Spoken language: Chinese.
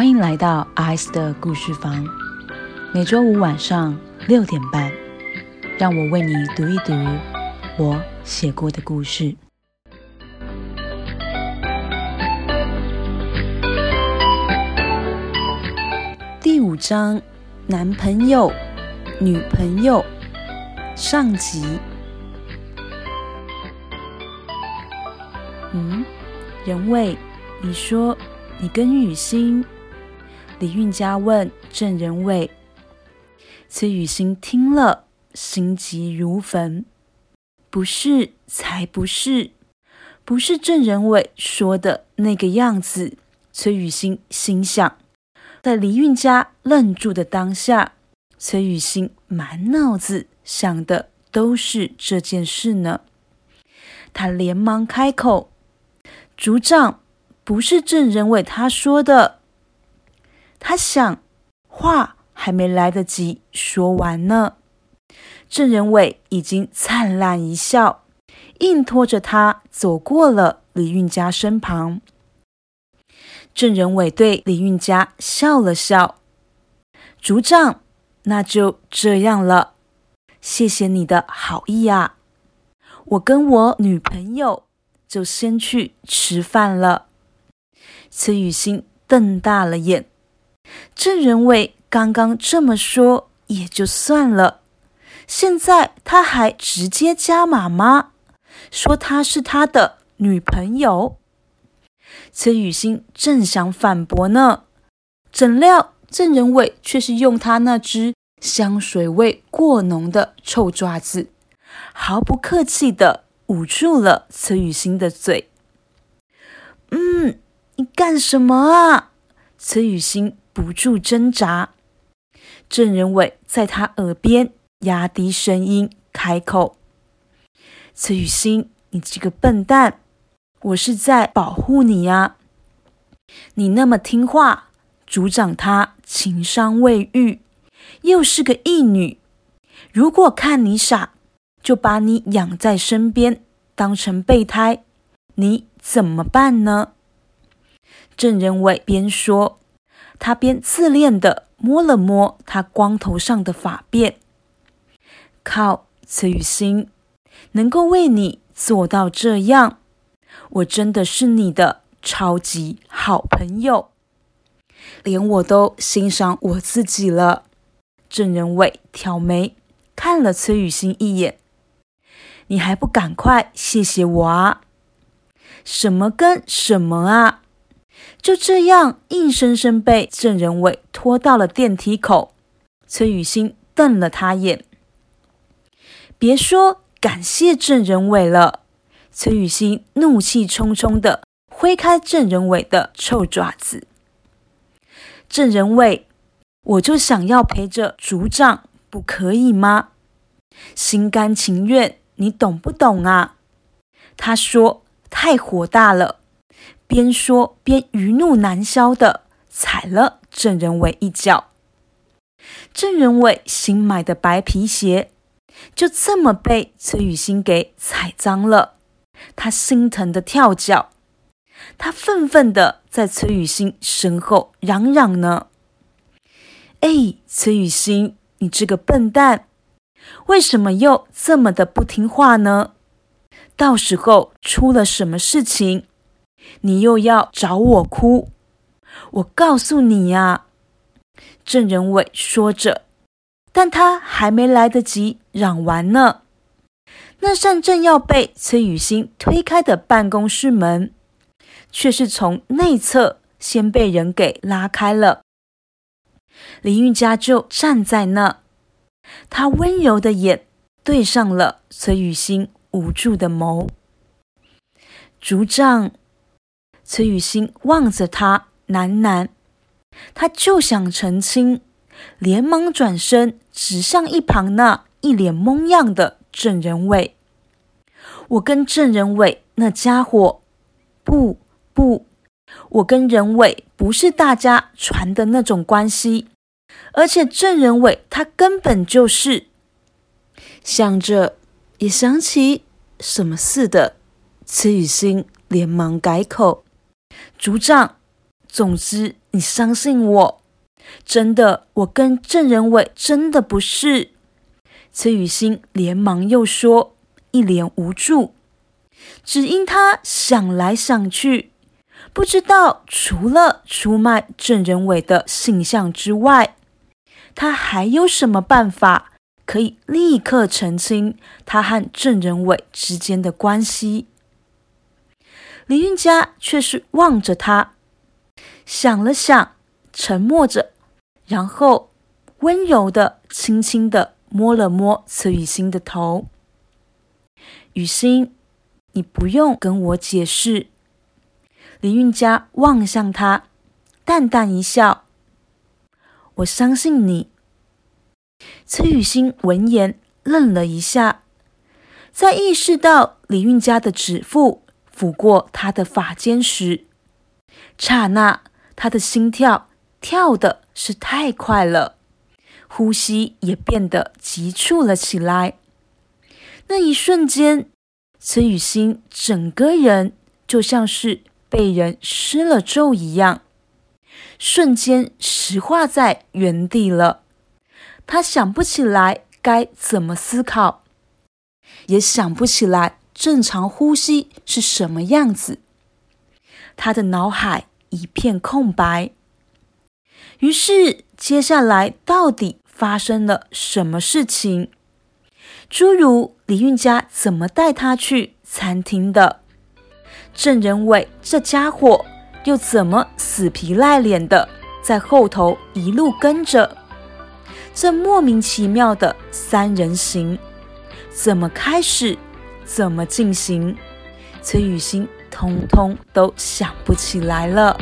欢迎来到阿 S 的故事房，每周五晚上六点半，让我为你读一读我写过的故事。第五章：男朋友、女朋友上集。嗯，仁伟，你说你跟雨欣？李运家问郑仁伟。崔雨欣听了，心急如焚。不是，才不是，不是郑仁伟说的那个样子。崔雨欣心想。在李运家愣住的当下，崔雨欣满脑子想的都是这件事呢。他连忙开口：“族长，不是郑仁伟他说的。”他想，话还没来得及说完呢，郑仁伟已经灿烂一笑，硬拖着他走过了李运家身旁。郑仁伟对李运家笑了笑：“族长，那就这样了，谢谢你的好意啊！我跟我女朋友就先去吃饭了。”崔雨欣瞪大了眼。郑仁伟刚刚这么说也就算了，现在他还直接加码吗？说她是他的女朋友。崔雨欣正想反驳呢，怎料郑仁伟却是用他那只香水味过浓的臭爪子，毫不客气的捂住了崔雨欣的嘴。嗯，你干什么啊？崔雨欣不住挣扎。郑仁伟在他耳边压低声音开口：“崔雨欣，你这个笨蛋！”我是在保护你呀！你那么听话，族长他情伤未愈，又是个义女，如果看你傻，就把你养在身边，当成备胎，你怎么办呢？郑仁伟边说，他边自恋的摸了摸他光头上的发辫。靠，崔雨欣，能够为你做到这样。我真的是你的超级好朋友，连我都欣赏我自己了。郑仁伟挑眉看了崔雨欣一眼，你还不赶快谢谢我啊？什么跟什么啊？就这样硬生生被郑仁伟拖到了电梯口。崔雨欣瞪了他眼，别说感谢郑仁伟了。崔雨欣怒气冲冲的挥开郑仁伟的臭爪子。郑仁伟，我就想要陪着族长，不可以吗？心甘情愿，你懂不懂啊？他说太火大了，边说边余怒难消的踩了郑仁伟一脚。郑仁伟新买的白皮鞋就这么被崔雨欣给踩脏了。他心疼的跳脚，他愤愤的在崔雨欣身后嚷嚷呢：“哎，崔雨欣，你这个笨蛋，为什么又这么的不听话呢？到时候出了什么事情，你又要找我哭？我告诉你呀！”郑仁伟说着，但他还没来得及嚷完呢。那扇正要被崔雨欣推开的办公室门，却是从内侧先被人给拉开了。林玉佳就站在那，他温柔的眼对上了崔雨欣无助的眸。族长，崔雨欣望着他喃喃，他就想澄清，连忙转身指向一旁那一脸懵样的。郑仁伟，我跟郑仁伟那家伙，不不，我跟仁伟不是大家传的那种关系，而且郑仁伟他根本就是想着，也想起什么似的。崔雨欣连忙改口：“族长，总之你相信我，真的，我跟郑仁伟真的不是。崔雨欣连忙又说，一脸无助。只因他想来想去，不知道除了出卖郑仁伟的形象之外，他还有什么办法可以立刻澄清他和郑仁伟之间的关系？李运家却是望着他，想了想，沉默着，然后温柔的、轻轻的摸了摸崔雨欣的头。雨欣，你不用跟我解释。李运家望向他，淡淡一笑：“我相信你。”崔雨欣闻言愣了一下，在意识到李运家的指腹。抚过他的发间时，刹那，他的心跳跳的是太快了，呼吸也变得急促了起来。那一瞬间，崔雨欣整个人就像是被人施了咒一样，瞬间石化在原地了。他想不起来该怎么思考，也想不起来。正常呼吸是什么样子？他的脑海一片空白。于是，接下来到底发生了什么事情？诸如李运家怎么带他去餐厅的？郑仁伟这家伙又怎么死皮赖脸的在后头一路跟着？这莫名其妙的三人行怎么开始？怎么进行？崔雨欣通通都想不起来了。